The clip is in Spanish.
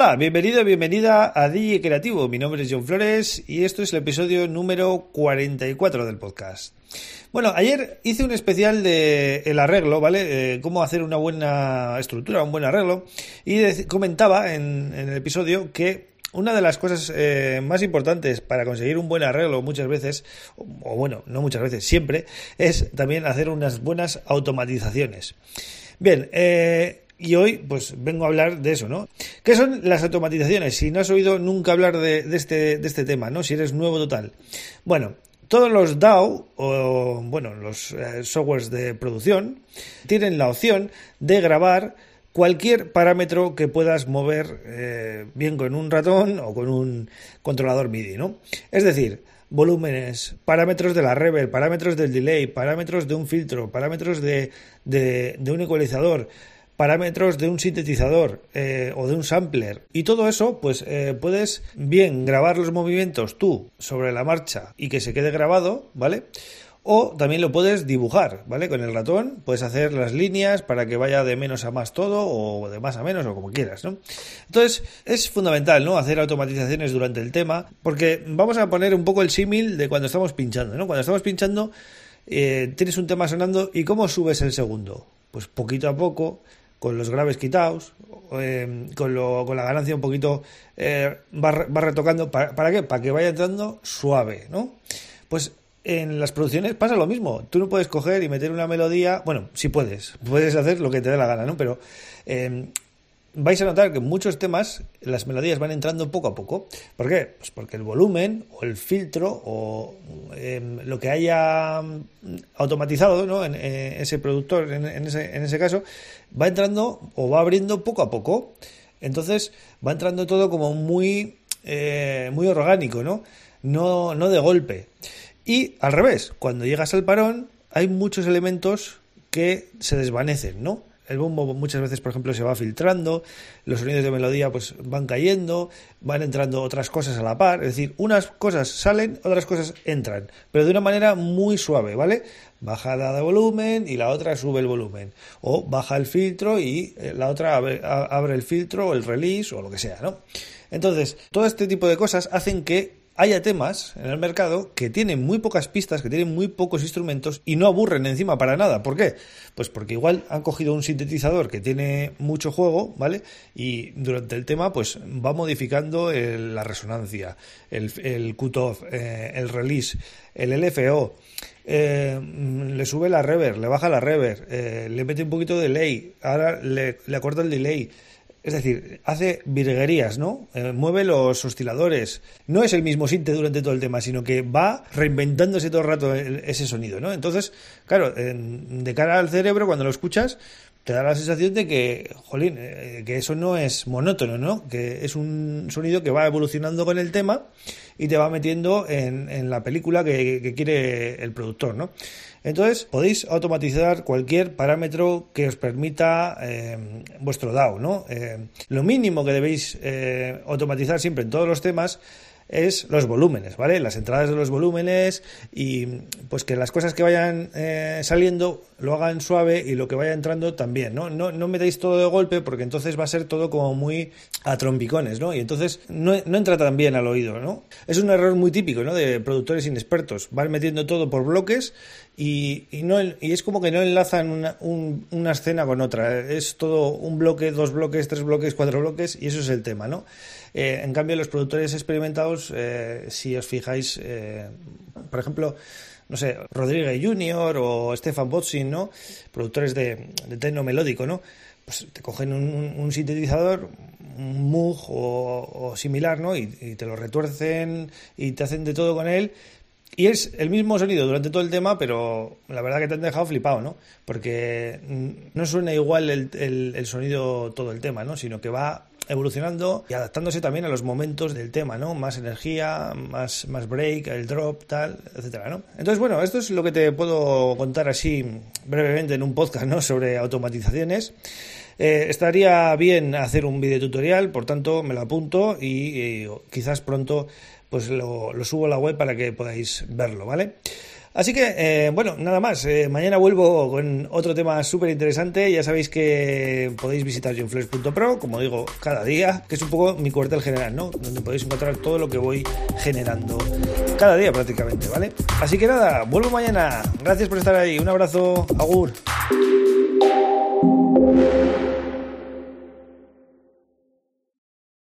Hola, bienvenido, bienvenida a DJ Creativo. Mi nombre es John Flores y esto es el episodio número 44 del podcast. Bueno, ayer hice un especial de el arreglo, ¿vale? Eh, cómo hacer una buena estructura, un buen arreglo. Y comentaba en, el episodio que una de las cosas eh, más importantes para conseguir un buen arreglo muchas veces, o, bueno, no muchas veces, siempre, es también hacer unas buenas automatizaciones. Bien, eh, y hoy, pues vengo a hablar de eso, ¿no? ¿Qué son las automatizaciones? Si no has oído nunca hablar de, este, de este tema, ¿no? Si eres nuevo total. Bueno, todos los DAO, o bueno, los eh, softwares de producción, tienen la opción de grabar cualquier parámetro que puedas mover eh, bien con un ratón o con un controlador MIDI, ¿no? Es decir, volúmenes, parámetros de la reverb, parámetros del delay, parámetros de un filtro, parámetros de, de, de un ecualizador, parámetros de un sintetizador eh, o de un sampler y todo eso pues eh, puedes bien grabar los movimientos tú sobre la marcha y que se quede grabado vale o también lo puedes dibujar, ¿vale? Con el ratón puedes hacer las líneas para que vaya de menos a más todo o de más a menos o como quieras, ¿no? Entonces es fundamental, ¿no? Hacer automatizaciones durante el tema porque vamos a poner un poco el símil de cuando estamos pinchando, ¿no? Cuando estamos pinchando eh, tienes un tema sonando y ¿cómo subes el segundo? Pues poquito a poco con los graves quitados, eh, con, lo, con la ganancia un poquito, eh, va, retocando. ¿Para, qué? Para que vaya entrando suave, ¿no? Pues en las producciones pasa lo mismo. Tú no puedes coger y meter una melodía. Bueno, sí puedes. Puedes hacer lo que te dé la gana, ¿no? Pero eh, vais a notar que muchos temas las melodías van entrando poco a poco. ¿Por qué? Pues porque el volumen o el filtro o em, lo que haya automatizado ¿no? en, eh, ese productor, en, ese, en ese caso, va entrando o va abriendo poco a poco. Entonces va entrando todo como muy, eh, muy orgánico, ¿no? ¿no? No de golpe. Y al revés, cuando llegas al parón hay muchos elementos que se desvanecen, ¿no? El bombo muchas veces, por ejemplo, se va filtrando, los sonidos de melodía pues van cayendo, van entrando otras cosas a la par, es decir, unas cosas salen, otras cosas entran, pero de una manera muy suave, ¿vale? Baja de volumen y la otra sube el volumen, o baja el filtro y eh, la otra abre, abre el filtro o el release o lo que sea, ¿no? Entonces, todo este tipo de cosas hacen que haya temas en el mercado que tienen muy pocas pistas, que tienen muy pocos instrumentos y no aburren encima para nada. ¿Por qué? Pues porque igual han cogido un sintetizador que tiene mucho juego, ¿vale? Y durante el tema, pues va modificando la resonancia, el, el cutoff, eh, el release, el LFO. Eh, le sube la reverb, le baja la reverb, eh, le mete un poquito de delay, ahora le, le acorta el delay, es decir, hace virguerías, ¿no? Eh, mueve los osciladores. No es el mismo sinte durante todo el tema, sino que va reinventándose todo el rato ese sonido, ¿no? Entonces, claro, de cara al cerebro, cuando lo escuchas, te da la sensación de que, jolín, eh, que eso no es monótono, ¿no? Que es un sonido que va evolucionando con el tema y te va metiendo en, la película que, quiere el productor, ¿no? Entonces, podéis automatizar cualquier parámetro que os permita eh, vuestro DAO, ¿no? Eh, lo mínimo que debéis automatizar siempre en todos los temas es los volúmenes, ¿vale? Las entradas de los volúmenes y pues que las cosas que vayan eh, saliendo lo hagan suave y lo que vaya entrando también, ¿no? ¿no? No metáis todo de golpe porque entonces va a ser todo como muy a trompicones, ¿no? Y entonces no, entra tan bien al oído, ¿no? Es un error muy típico, ¿no? De productores inexpertos. Van metiendo todo por bloques y, no, y es como que no enlazan una, una escena con otra. Es todo un bloque, dos bloques, tres bloques, cuatro bloques y eso es el tema, ¿no? Eh, en cambio, los productores experimentados, eh, si os fijáis, eh, por ejemplo, no sé, Rodríguez Junior o Stefan Botzin, ¿no? Productores de, de melódico, ¿no? Pues te cogen un, sintetizador, un Moog o, similar, ¿no? Y, te lo retuercen y te hacen de todo con él. Y es el mismo sonido durante todo el tema, pero la verdad que te han dejado flipado, ¿no? Porque no suena igual el, el sonido todo el tema, ¿no? Sino que va evolucionando y adaptándose también a los momentos del tema, ¿no? Más energía, más, más break, el drop, tal, etcétera, ¿no? Entonces, bueno, esto es lo que te puedo contar así brevemente en un podcast, ¿no? Sobre automatizaciones. Eh, estaría bien hacer un video tutorial, por tanto me lo apunto y, quizás pronto pues lo, subo a la web para que podáis verlo, ¿vale? Así que, eh, bueno, nada más. Eh, mañana vuelvo con otro tema súper interesante. Ya sabéis que podéis visitar johnflores.pro, como digo, cada día, que es un poco mi cuartel general, ¿no? Donde podéis encontrar todo lo que voy generando cada día prácticamente, ¿vale? Así que nada, vuelvo mañana. Gracias por estar ahí. Un abrazo. Agur.